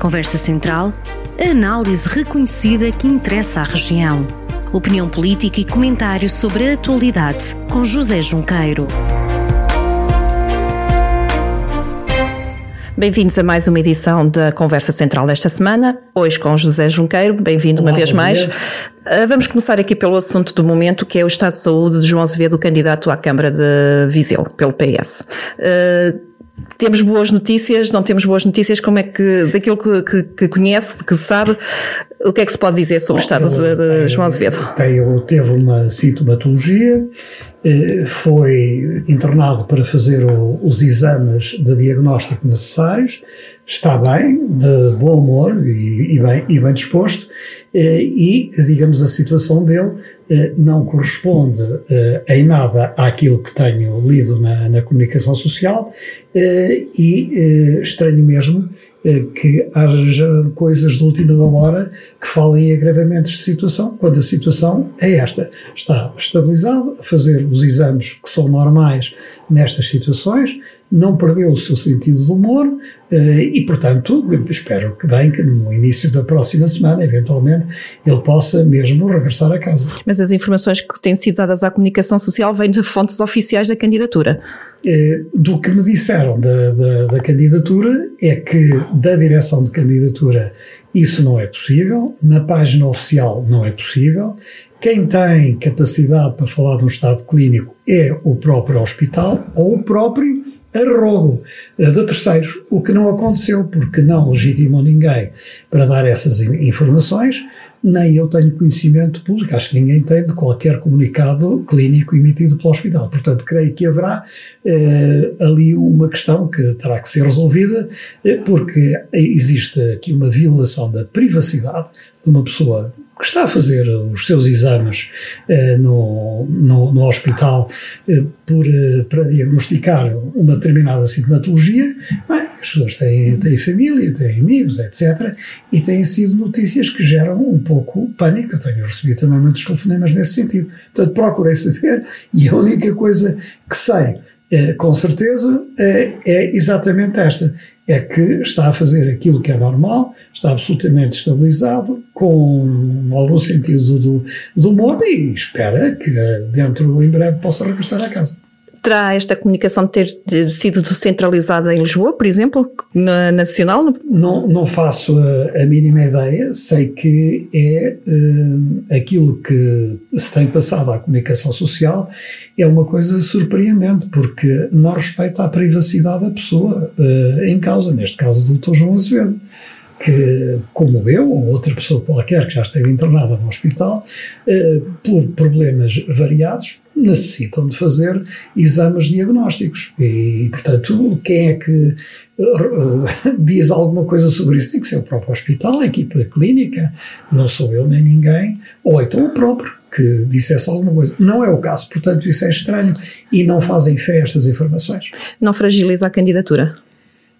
Conversa Central, a análise reconhecida que interessa à região. Opinião política e comentário sobre a atualidade com José Junqueiro. Bem-vindos a mais uma edição da Conversa Central desta semana, hoje com José Junqueiro, bem-vindo uma vez mais. Uh, vamos começar aqui pelo assunto do momento, que é o estado de saúde de João Azevedo, candidato à Câmara de Viseu, pelo PS. Uh, temos boas notícias, não temos boas notícias, como é que, daquilo que, que, que conhece, que sabe, o que é que se pode dizer sobre o estado de, de João Azevedo? Teve uma sintomatologia, foi internado para fazer o, os exames de diagnóstico necessários, está bem, de bom humor e, e, bem, e bem disposto, eh, e, digamos, a situação dele eh, não corresponde em nada àquilo que tenho lido na, na comunicação social. E estranho mesmo que haja coisas de última hora que falem em agravamentos de situação, quando a situação é esta. Está estabilizado, a fazer os exames que são normais nestas situações, não perdeu o seu sentido de humor eh, e, portanto, espero que bem que no início da próxima semana, eventualmente, ele possa mesmo regressar a casa. Mas as informações que têm sido dadas à comunicação social vêm de fontes oficiais da candidatura. Eh, do que me disseram da, da, da, candidatura é que da direção de candidatura isso não é possível, na página oficial não é possível. Quem tem capacidade para falar de um estado clínico é o próprio hospital ou o próprio arrogo eh, de terceiros, o que não aconteceu porque não legitimou ninguém para dar essas informações, nem eu tenho conhecimento público, acho que ninguém tem de qualquer comunicado clínico emitido pelo hospital. Portanto, creio que haverá eh, ali uma questão que terá que ser resolvida, eh, porque existe aqui uma violação da privacidade de uma pessoa que está a fazer os seus exames eh, no, no, no, hospital eh, por, eh, para diagnosticar uma determinada sintomatologia, bem, as pessoas têm, têm família, têm amigos, etc. E têm sido notícias que geram um pouco pânico. Eu tenho recebido também muitos telefonemas nesse sentido. Portanto, procurei saber e a única coisa que sei é, com certeza, é, é, exatamente esta: é que está a fazer aquilo que é normal, está absolutamente estabilizado, com algum sentido do, do humor e espera que dentro em breve possa regressar à casa terá esta comunicação ter sido descentralizada em Lisboa, por exemplo, na Nacional? Não, não faço a, a mínima ideia, sei que é uh, aquilo que se tem passado à comunicação social é uma coisa surpreendente, porque não respeita a privacidade da pessoa uh, em causa, neste caso do Dr. João Azevedo que, como eu ou outra pessoa qualquer que já esteve internada no hospital, eh, por problemas variados, necessitam de fazer exames diagnósticos. E, portanto, quem é que uh, diz alguma coisa sobre isso? Tem que ser o próprio hospital, a equipa clínica, não sou eu nem ninguém, ou então o próprio que dissesse alguma coisa. Não é o caso, portanto, isso é estranho e não fazem fé estas informações. Não fragiliza a candidatura?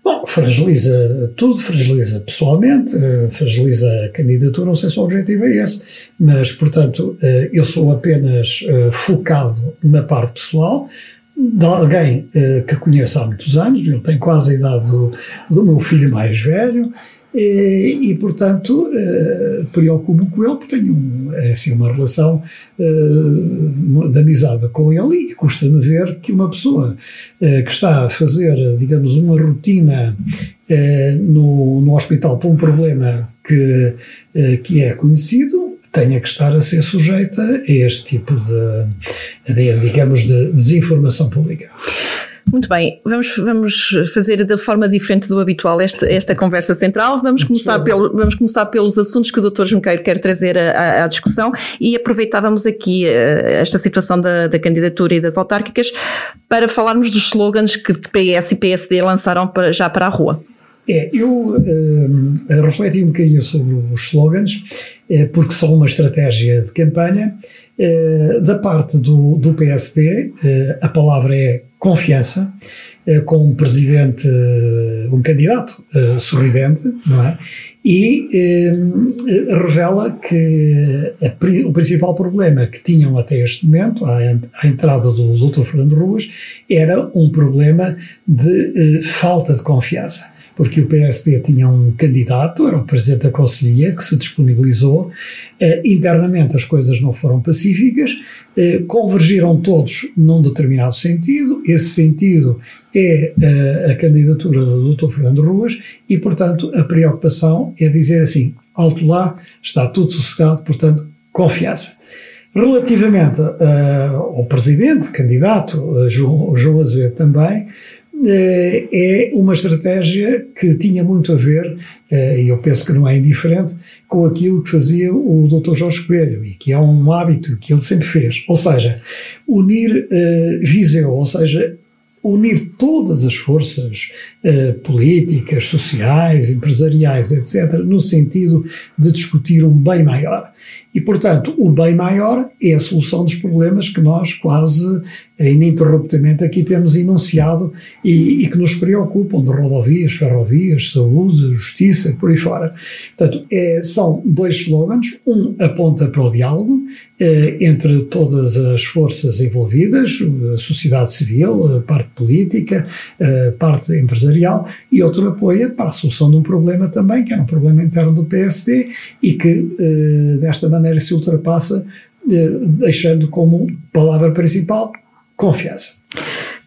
Bom, fragiliza tudo, fragiliza pessoalmente, eh, fragiliza a candidatura, não sei se o objetivo é esse, mas, portanto, eh, eu sou apenas eh, focado na parte pessoal, de alguém que conheço há muitos anos, ele tem quase a idade do, do meu filho mais velho, e, e, portanto, uh, preocupo-me com ele, porque tenho é assim, uma relação uh, de amizade com ele e custa-me ver que uma pessoa uh, que está a fazer, digamos, uma rotina no, no hospital por um problema que, que é conhecido, tenha que estar a ser sujeita a este tipo de, de digamos, de desinformação pública. Muito bem, vamos, vamos fazer da forma diferente do habitual esta, esta conversa central. Vamos começar, pelo, vamos começar pelos assuntos que o Dr. Junqueiro quer trazer à, à discussão e aproveitávamos aqui uh, esta situação da, da, candidatura e das autárquicas para falarmos dos slogans que PS e PSD lançaram para, já para a rua. É, eu uh, refleti um bocadinho sobre os slogans, uh, porque são uma estratégia de campanha. Uh, da parte do, do PSD, a palavra é confiança, com um presidente, um candidato sorridente, não é? E revela que o principal problema que tinham até este momento, à entrada do Dr. Fernando Ruas, era um problema de falta de confiança porque o PSD tinha um candidato, era o Presidente da Conselhia, que se disponibilizou. Eh, internamente as coisas não foram pacíficas, eh, convergiram todos num determinado sentido, esse sentido é a candidatura do Dr. Fernando Ruas e, portanto, a preocupação é dizer assim, alto lá, está tudo sossegado, portanto, confiança. Relativamente uh, ao presidente, candidato, uh, João, João Azevedo também, é uma estratégia que tinha muito a ver, e eu penso que não é indiferente, com aquilo que fazia o Dr. Jorge Coelho, e que é um hábito que ele sempre fez. Ou seja, unir Viseu, ou seja, unir todas as forças políticas, sociais, empresariais, etc., no sentido de discutir um bem maior. E, portanto, o bem maior é a solução dos problemas que nós quase ininterruptamente aqui temos enunciado e, e, que nos preocupam de rodovias, ferrovias, saúde, justiça, por aí fora. Portanto, é, são dois slogans. Um aponta para o diálogo eh, entre todas as forças envolvidas, a sociedade civil, a parte política, a parte empresarial, e outro apoia para a solução de um problema também, que é um problema interno do PSD e que, eh, desta maneira, se ultrapassa, eh, deixando como palavra principal confiança.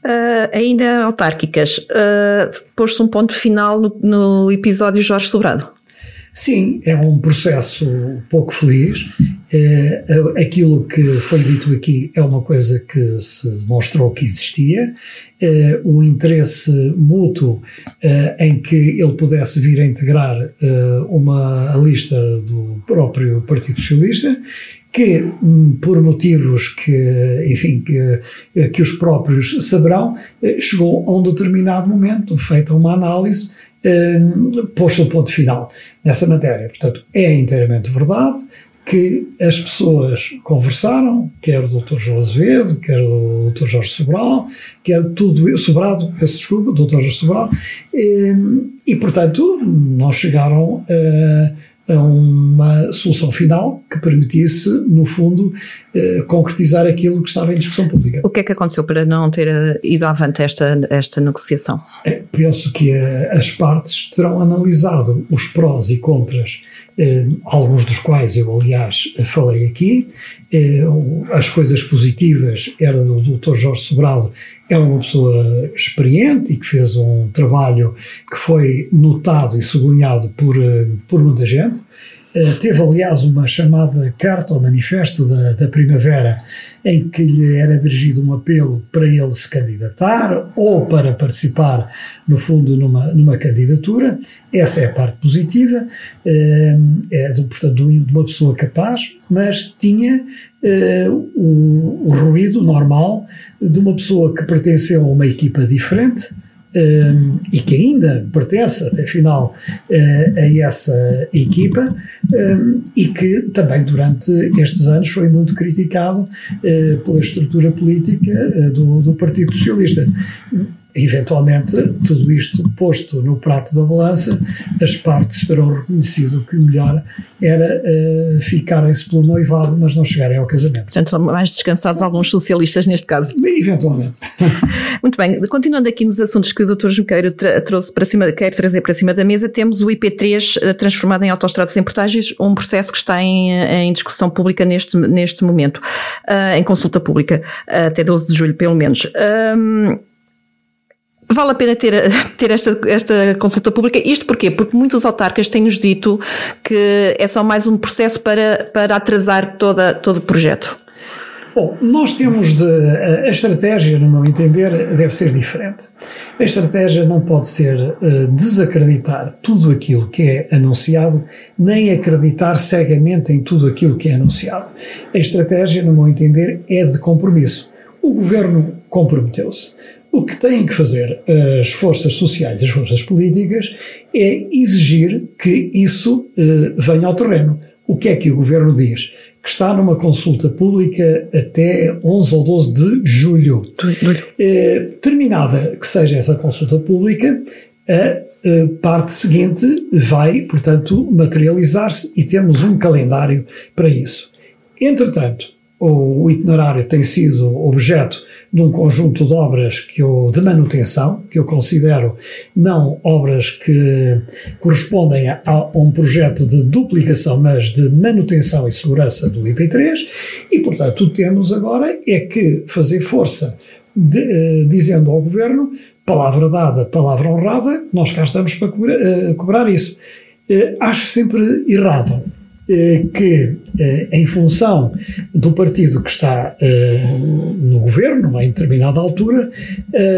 Uh, ainda autárquicas, uh, pôs-se um ponto final no, no, episódio Jorge Sobrado. Sim, é um processo pouco feliz. É, aquilo que foi dito aqui é uma coisa que se demonstrou que existia. É, o interesse mútuo é, em que ele pudesse vir a integrar uma lista do próprio Partido Socialista que, hum, por motivos que, enfim, que, que os próprios saberão, eh, chegou a um determinado momento, feita uma análise, um, o ponto final nessa matéria. Portanto, é inteiramente verdade que as pessoas conversaram, quer o Dr. João Azevedo, quer o Dr. Jorge Sobral, quer tudo, Sobrado, peço desculpa, Dr. Jorge Sobral, e, e portanto não chegaram a a uma solução final que permitisse, no fundo, eh, concretizar aquilo que estava em discussão pública. O que é que aconteceu para não ter eh, ido avante esta, esta negociação? É, penso que eh, as partes terão analisado os prós e contras, alguns dos quais eu, aliás, falei aqui. as coisas positivas era do Dr. Jorge Sobrado, é uma pessoa experiente e que fez um trabalho que foi notado e sublinhado por, por muita gente. Uh, teve, aliás, uma chamada carta ao manifesto da, da Primavera, em que lhe era dirigido um apelo para ele se candidatar ou para participar, no fundo, numa, numa candidatura. Essa é a parte positiva, uh, é, do, portanto, de uma pessoa capaz, mas tinha uh, o, o ruído normal de uma pessoa que pertenceu a uma equipa diferente, um, e que ainda pertence até final uh, a essa equipa um, e que também durante estes anos foi muito criticado uh, pela estrutura política uh, do, do Partido Socialista eventualmente, tudo isto posto no prato da balança, as partes terão reconhecido que o melhor era uh, ficarem-se pelo noivado, mas não chegarem ao casamento. Portanto, mais descansados alguns socialistas neste caso. Eventualmente. Muito bem, continuando aqui nos assuntos que o Dr. Junqueiro trouxe para cima, quer trazer para cima da mesa, temos o IP3 eh, transformado em autostradas em portagens, um processo que está em, em discussão pública neste, neste momento, uh, em consulta pública, uh, até 12 de julho, pelo menos. Um, Vale a pena ter, ter esta, esta consulta pública. Isto porquê? Porque muitos autarcas têm-nos dito que é só mais um processo para, para atrasar toda, todo o projeto. Bom, nós temos de. A estratégia, no meu entender, deve ser diferente. A estratégia não pode ser uh, desacreditar tudo aquilo que é anunciado, nem acreditar cegamente em tudo aquilo que é anunciado. A estratégia, no meu entender, é de compromisso. O governo comprometeu-se. O que têm que fazer as forças sociais, as forças políticas, é exigir que isso eh, venha ao terreno. O que é que o governo diz? Que está numa consulta pública até 11 ou 12 de julho. Eh, terminada que seja essa consulta pública, a eh, parte seguinte vai, portanto, materializar-se e temos um calendário para isso. Entretanto, o itinerário tem sido objeto de um conjunto de obras que eu, de manutenção, que eu considero não obras que correspondem a, a um projeto de duplicação, mas de manutenção e segurança do IP3, e portanto o que temos agora é que fazer força de, uh, dizendo ao Governo, palavra dada, palavra honrada, nós cá estamos para cobrar, uh, cobrar isso. Uh, acho sempre errado que, em função do partido que está no governo, em determinada altura,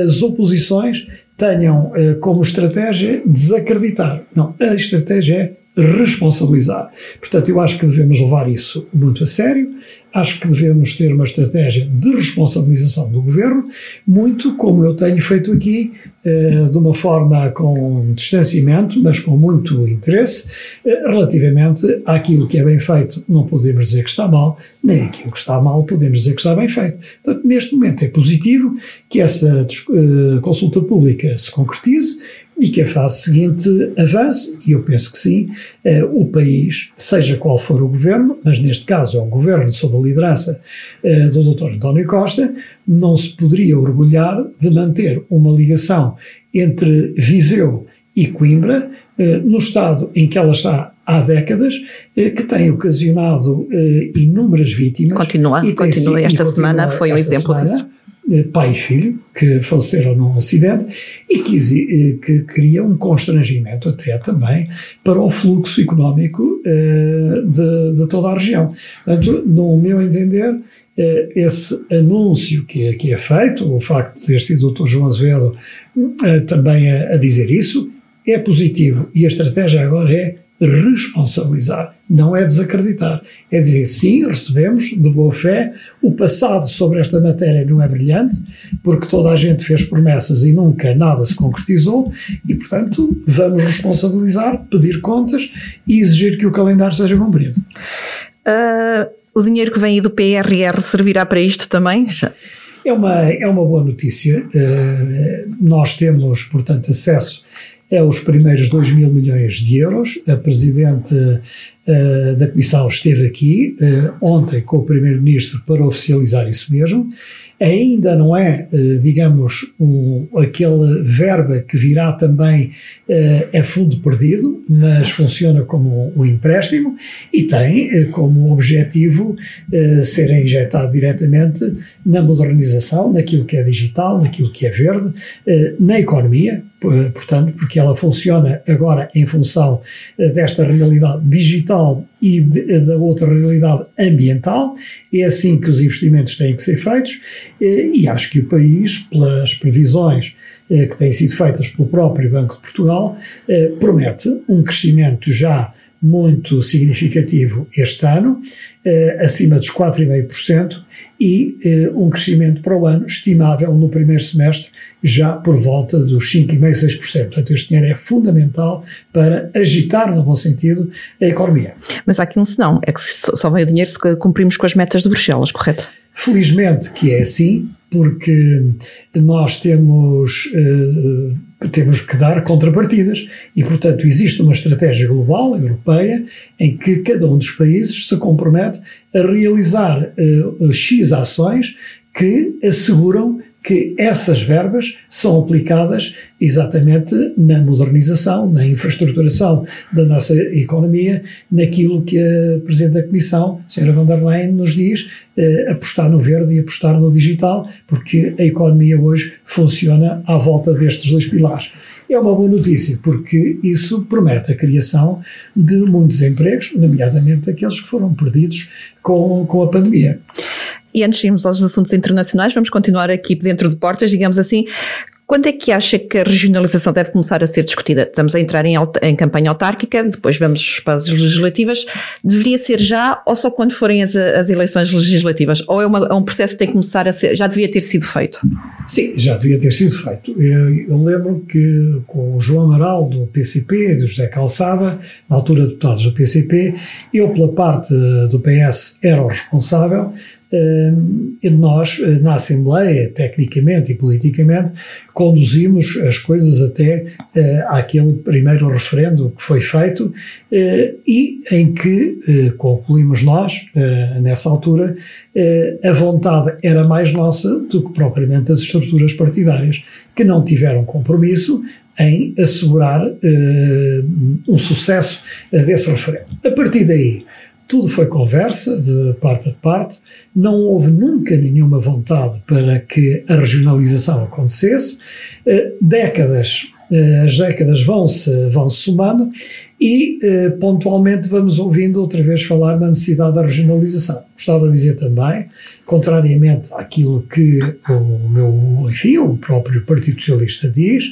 as oposições tenham como estratégia desacreditar. Não, a estratégia é responsabilizar. Portanto, eu acho que devemos levar isso muito a sério, acho que devemos ter uma estratégia de responsabilização do governo, muito como eu tenho feito aqui, eh, de uma forma com distanciamento, mas com muito interesse, eh, relativamente àquilo que é bem feito, não podemos dizer que está mal, nem aquilo que está mal podemos dizer que está bem feito. Portanto, neste momento é positivo que essa eh, consulta pública se concretize e que a fase seguinte avance, e eu penso que sim, eh, o país, seja qual for o governo, mas neste caso é um governo sob a liderança eh, do Dr. António Costa, não se poderia orgulhar de manter uma ligação entre Viseu e Coimbra, eh, no estado em que ela está há décadas, que tem ocasionado inúmeras vítimas. Continua, continua. Esta semana foi um exemplo semana, disso pai e filho, que faleceram num acidente e que, eh, que cria um constrangimento até também para o fluxo económico uh, de, de, toda a região. Portanto, no meu entender, esse anúncio que, que é feito, o facto de ter sido o Dr. João Azevedo também a, a dizer isso, é positivo e a estratégia agora é responsabilizar, não é desacreditar. É dizer, sim, recebemos de boa fé, o passado sobre esta matéria não é brilhante, porque toda a gente fez promessas e nunca nada se concretizou, e portanto vamos responsabilizar, pedir contas e exigir que o calendário seja cumprido. Uh, o dinheiro que vem aí do PRR servirá para isto também? É uma, é uma boa notícia. Uh, nós temos, portanto, acesso os primeiros 2 mil milhões de euros. A Presidente uh, da Comissão esteve aqui uh, ontem com o Primeiro-Ministro para oficializar isso mesmo. Ainda não é, uh, digamos, um, aquele verba que virá também é fundo perdido, mas funciona como um, um empréstimo e tem como objetivo ser injetado diretamente na modernização, naquilo que é digital, naquilo que é verde, na economia, portanto, porque ela funciona agora em função desta realidade digital e de, da outra realidade ambiental. É assim que os investimentos têm que ser feitos e acho que o país, pelas previsões que têm sido feitas pelo próprio Banco de Portugal, promete um crescimento já muito significativo este ano, acima dos 4,5%, e eh, um crescimento para o ano estimável no primeiro semestre já por volta dos 5,5%, 6%. Portanto, este dinheiro é fundamental para agitar, no bom sentido, a economia. Mas há aqui um senão, é que só vem o dinheiro se cumprimos com as metas de Bruxelas, correto? Felizmente que é assim, porque nós temos, uh, temos que dar contrapartidas. E, portanto, existe uma estratégia global, europeia, em que cada um dos países se compromete a realizar uh, X ações que asseguram que essas verbas são aplicadas exatamente na modernização, na infraestruturação da nossa economia, naquilo que a Presidente da Comissão, Sra. von der Leyen, nos diz, eh, apostar no verde e apostar no digital, porque a economia hoje funciona à volta destes dois pilares. É uma boa notícia, porque isso promete a criação de muitos empregos, nomeadamente aqueles que foram perdidos com, com a pandemia. E antes de irmos aos assuntos internacionais, vamos continuar aqui dentro de portas, digamos assim. Quando é que acha que a regionalização deve começar a ser discutida? Estamos a entrar em, em, campanha autárquica, depois vamos para as legislativas. Deveria ser já ou só quando forem as, as eleições legislativas? Ou é, uma, é, um processo que tem que começar a ser, já devia ter sido feito? Sim, já devia ter sido feito. Eu, eu lembro que com o João Amaral do PCP e do José Calçada, na altura deputados do PCP, eu pela parte do PS era o responsável nós, na Assembleia, tecnicamente e politicamente, conduzimos as coisas até àquele primeiro referendo que foi feito e em que concluímos nós, nessa altura, a vontade era mais nossa do que propriamente as estruturas partidárias, que não tiveram compromisso em assegurar um sucesso desse referendo. A partir daí, tudo foi conversa de parte a parte, não houve nunca nenhuma vontade para que a regionalização acontecesse. Eh, décadas, eh, as décadas vão-se vão -se somando e eh, pontualmente vamos ouvindo outra vez falar da necessidade da regionalização. Gostava de dizer também, contrariamente àquilo que o meu, enfim, o próprio Partido Socialista diz,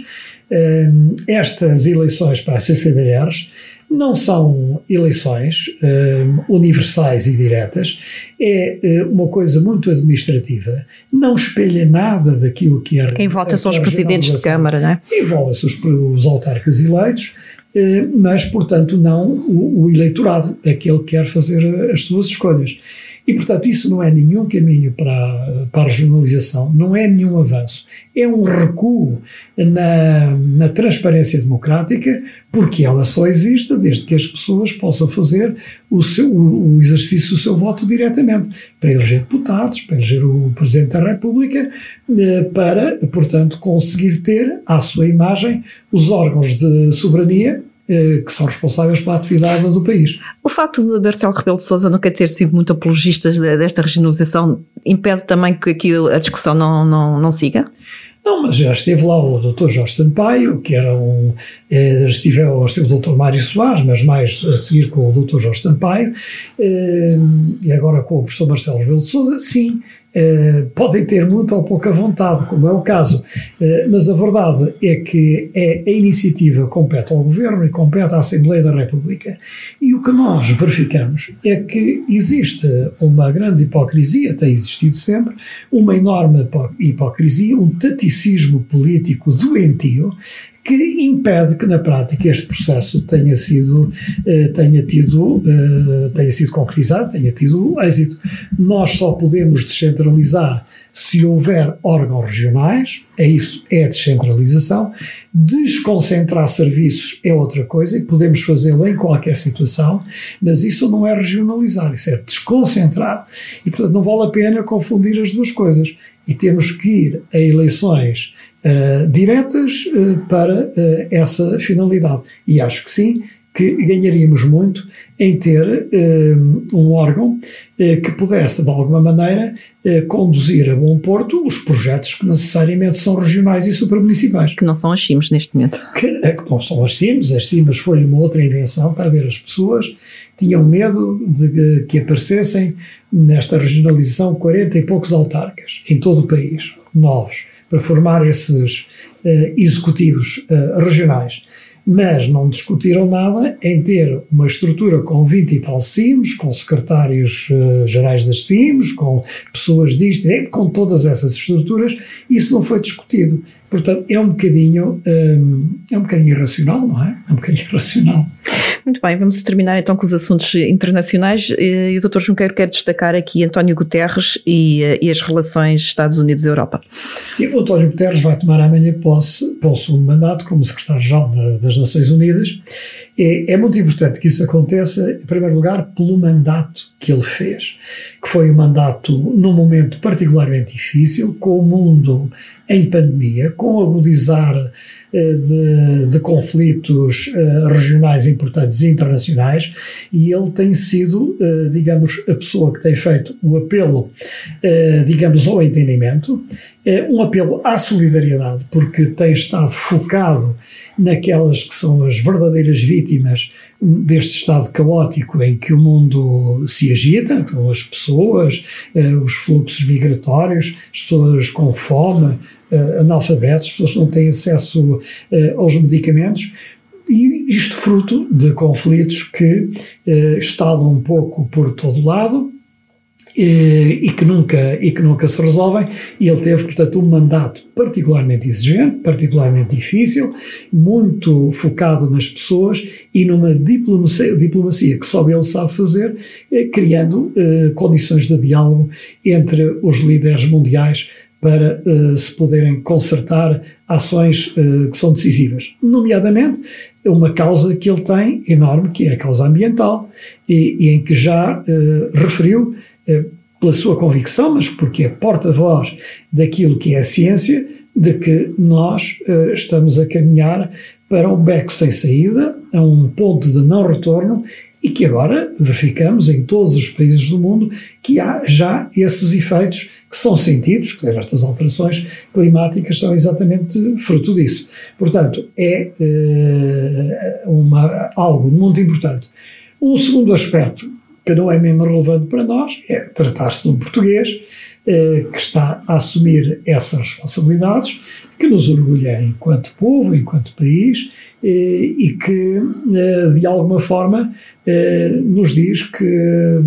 estas eleições para as CCDRs não são eleições uh, universais e diretas, é uh, uma coisa muito administrativa, não espelha nada daquilo que é. Quem vota são os presidentes de Câmara, não é? Envolve-se os, os autarcas eleitos, uh, mas, portanto, não o, o eleitorado, aquele que quer fazer as suas escolhas. E, portanto, isso não é nenhum caminho para, para a regionalização, não é nenhum avanço. É um recuo na, na transparência democrática, porque ela só existe desde que as pessoas possam fazer o, seu, o, o exercício do seu voto diretamente, para eleger deputados, para eleger o Presidente da República, eh, para, portanto, conseguir ter à sua imagem os órgãos de soberania que são responsáveis pela atividade do país. O facto de Marcelo Rebelo de Sousa nunca ter sido muito apologista desta regionalização impede também que aqui a discussão não, não, não siga? Não, mas já esteve lá o Dr. Jorge Sampaio, que era um. Eh, estive, esteve o Dr. Mário Soares, mas mais a seguir com o Dr. Jorge Sampaio, eh, e agora com o professor Marcelo Rebelo de Sousa. Sim, eh, podem ter muita ou pouca vontade, como é o caso, eh, mas a verdade é que é, a iniciativa compete ao Governo e compete à Assembleia da República. E o que nós verificamos é que existe uma grande hipocrisia, tem existido sempre, uma enorme hipocrisia, um taticismo político doentio que impede que na prática este processo tenha sido eh, tenha tido eh, tenha sido concretizado, tenha tido êxito. Nós só podemos descentralizar se houver órgãos regionais, é isso, é descentralização. Desconcentrar serviços é outra coisa e podemos fazê-lo em qualquer situação, mas isso não é regionalizar, isso é desconcentrar. E portanto não vale a pena confundir as duas coisas. E temos que ir a eleições uh, diretas uh, para uh, essa finalidade. E acho que sim, que ganharíamos muito em ter um órgão que pudesse, de alguma maneira, conduzir a bom porto os projetos que necessariamente são regionais e supramunicipais. Que não são as CIMs neste momento. Que, que não são as CIMs, as CIMs foi uma outra invenção, está a ver, as pessoas tinham medo de que aparecessem nesta regionalização 40 e poucos autarcas em todo o país, novos para formar esses uh, executivos uh, regionais. Mas não discutiram nada em ter uma estrutura com 20 e tal CIMs, com secretários uh, gerais das CIMs, com pessoas disto, com todas essas estruturas, isso não foi discutido. Portanto, é um bocadinho, um, é um bocadinho irracional, não é? É um bocadinho irracional. Muito bem, vamos terminar então com os assuntos internacionais e o Dr. Junqueiro quer destacar aqui António Guterres e, e as relações Estados Unidos-Europa. Sim, o António Guterres vai tomar amanhã posse para o segundo mandato como secretário-geral das Nações Unidas. É, é, muito importante que isso aconteça, em primeiro lugar, pelo mandato que ele fez, que foi um mandato num momento particularmente difícil, com o mundo em pandemia, com agudizar eh, de, de, conflitos uh, regionais importantes e internacionais, e ele tem sido, uh, digamos, a pessoa que tem feito o apelo, uh, digamos, ao entendimento, um apelo à solidariedade, porque tem estado focado naquelas que são as verdadeiras vítimas deste estado caótico em que o mundo se agita, então as pessoas, os fluxos migratórios, as pessoas com fome, uh, analfabetos, pessoas que não têm acesso uh, aos medicamentos, e isto fruto de conflitos que uh, estalam um pouco por todo lado e, que nunca, e que nunca se resolvem, e ele teve, portanto, um mandato particularmente exigente, particularmente difícil, muito focado nas pessoas e numa diplomacia, diplomacia que só ele sabe fazer, eh, criando eh, condições de diálogo entre os líderes mundiais para uh, se poderem consertar ações uh, que são decisivas. Nomeadamente, uma causa que ele tem enorme, que é a causa ambiental, e, e em que já uh, referiu pela sua convicção, mas porque é porta-voz daquilo que é a ciência, de que nós uh, estamos a caminhar para um beco sem saída, a um ponto de não retorno, e que agora verificamos em todos os países do mundo que há já esses efeitos que são sentidos, que estas alterações climáticas são exatamente fruto disso. Portanto, é uh, uma, algo muito importante. Um segundo aspecto que não é menos relevante para nós, é tratar-se de um português eh, que está a assumir essas responsabilidades, que nos orgulha enquanto povo, enquanto país, eh, e que, eh, de alguma forma, eh, nos diz que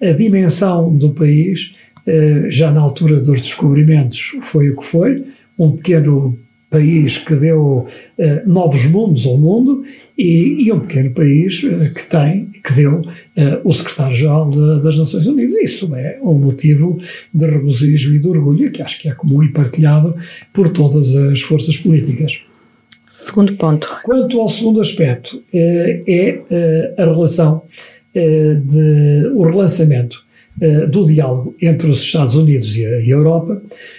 a dimensão do país, eh, já na altura dos descobrimentos, foi o que foi, um pequeno país que deu uh, novos mundos ao mundo e, e um pequeno país uh, que tem, que deu uh, o secretário-geral das Nações Unidas. Isso é um motivo de regozijo e de orgulho que acho que é comum e partilhado por todas as forças políticas. Segundo ponto. Quanto ao segundo aspecto, é a relação de o relançamento do diálogo entre os Estados Unidos e a, Europa, eh,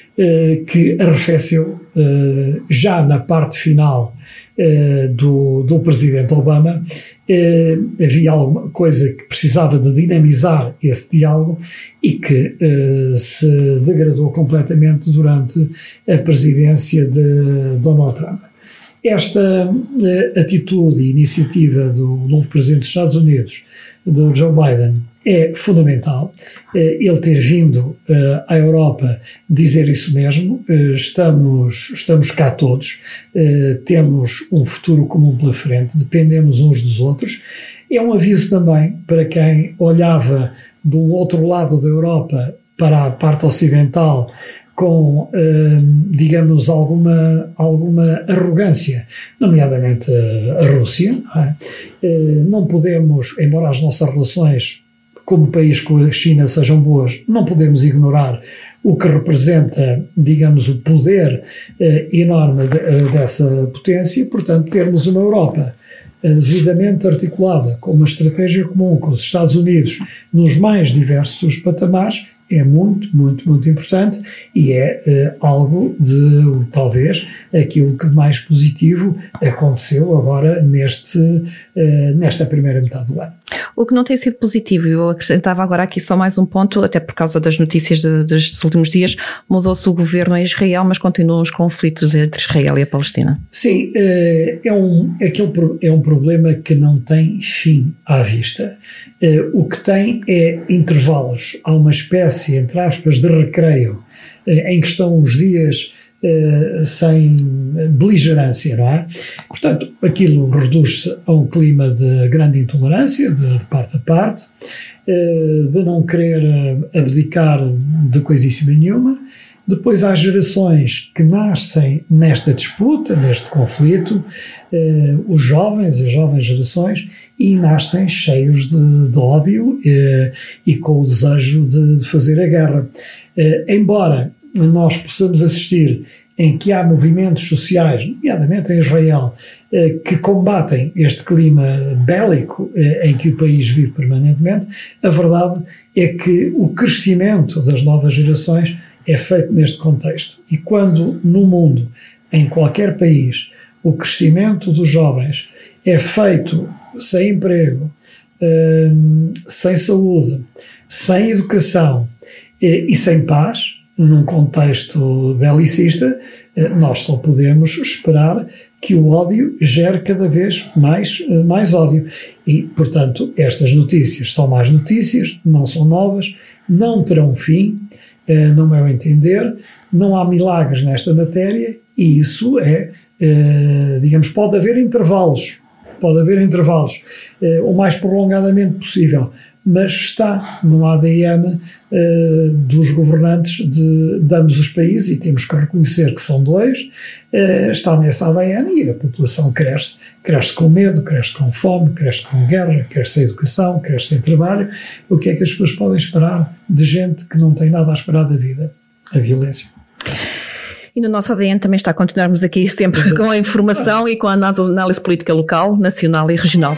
que arrefeceu eh, já na parte final eh, do, do presidente Obama. havia alguma coisa que precisava de dinamizar esse diálogo e que se degradou completamente durante a presidência de Donald Trump. Esta atitude e iniciativa do novo presidente dos Estados Unidos, do Joe Biden, é fundamental eh, ele ter vindo eh, à Europa dizer isso mesmo. Eh, estamos, estamos cá todos, temos um futuro comum pela frente, dependemos uns dos outros. É um aviso também para quem olhava do outro lado da Europa para a parte ocidental com, digamos, alguma, alguma arrogância, nomeadamente a Rússia. Não, é? não podemos, embora as nossas relações como país com a China sejam boas, não podemos ignorar o que representa, digamos, o poder eh, enorme de, eh, dessa potência, portanto, termos uma Europa eh, devidamente articulada, com uma estratégia comum com os Estados Unidos nos mais diversos patamares, é muito, muito, muito importante e é uh, algo de, talvez, aquilo que de mais positivo aconteceu agora neste, uh, nesta primeira metade do ano. O que não tem sido positivo, eu acrescentava agora aqui só mais um ponto, até por causa das notícias destes últimos dias, mudou-se o governo em Israel, mas continuam os conflitos entre Israel e a Palestina. Sim, eh, é um, aquele, é um problema que não tem fim à vista. Eh, o que tem é intervalos, há uma espécie, entre aspas, de recreio, eh, em que estão os dias eh, sem beligerância, não é? Portanto, aquilo reduz-se a um clima de grande intolerância, de, de parte a parte, eh, de não querer abdicar de coisíssima nenhuma. Depois há gerações que nascem nesta disputa, neste conflito, eh, os jovens, as jovens gerações, e nascem cheios de, de ódio eh, e com o desejo de, de fazer a guerra. Eh, embora nós possamos assistir em que há movimentos sociais, nomeadamente em Israel, eh, que combatem este clima bélico eh, em que o país vive permanentemente, a verdade é que o crescimento das novas gerações é feito neste contexto. E quando no mundo, em qualquer país, o crescimento dos jovens é feito sem emprego, eh, sem saúde, sem educação e sem paz, num contexto belicista, eh, nós só podemos esperar que o ódio gere cada vez mais, eh, mais ódio. E, portanto, estas notícias são mais notícias, não são novas, não terão fim, eh, no meu entender, não há milagres nesta matéria e isso é, digamos, pode haver intervalos, pode haver intervalos o mais prolongadamente possível, mas está no ADN uh, dos governantes de, de, ambos os países e temos que reconhecer que são dois, uh, está nesse ADN e a população cresce, cresce com medo, cresce com fome, cresce com guerra, cresce sem educação, cresce sem trabalho. O que é que as pessoas podem esperar de gente que não tem nada a esperar da vida? A violência. E no nosso ADN também está a continuarmos aqui sempre com a informação e com a análise política local, nacional e regional.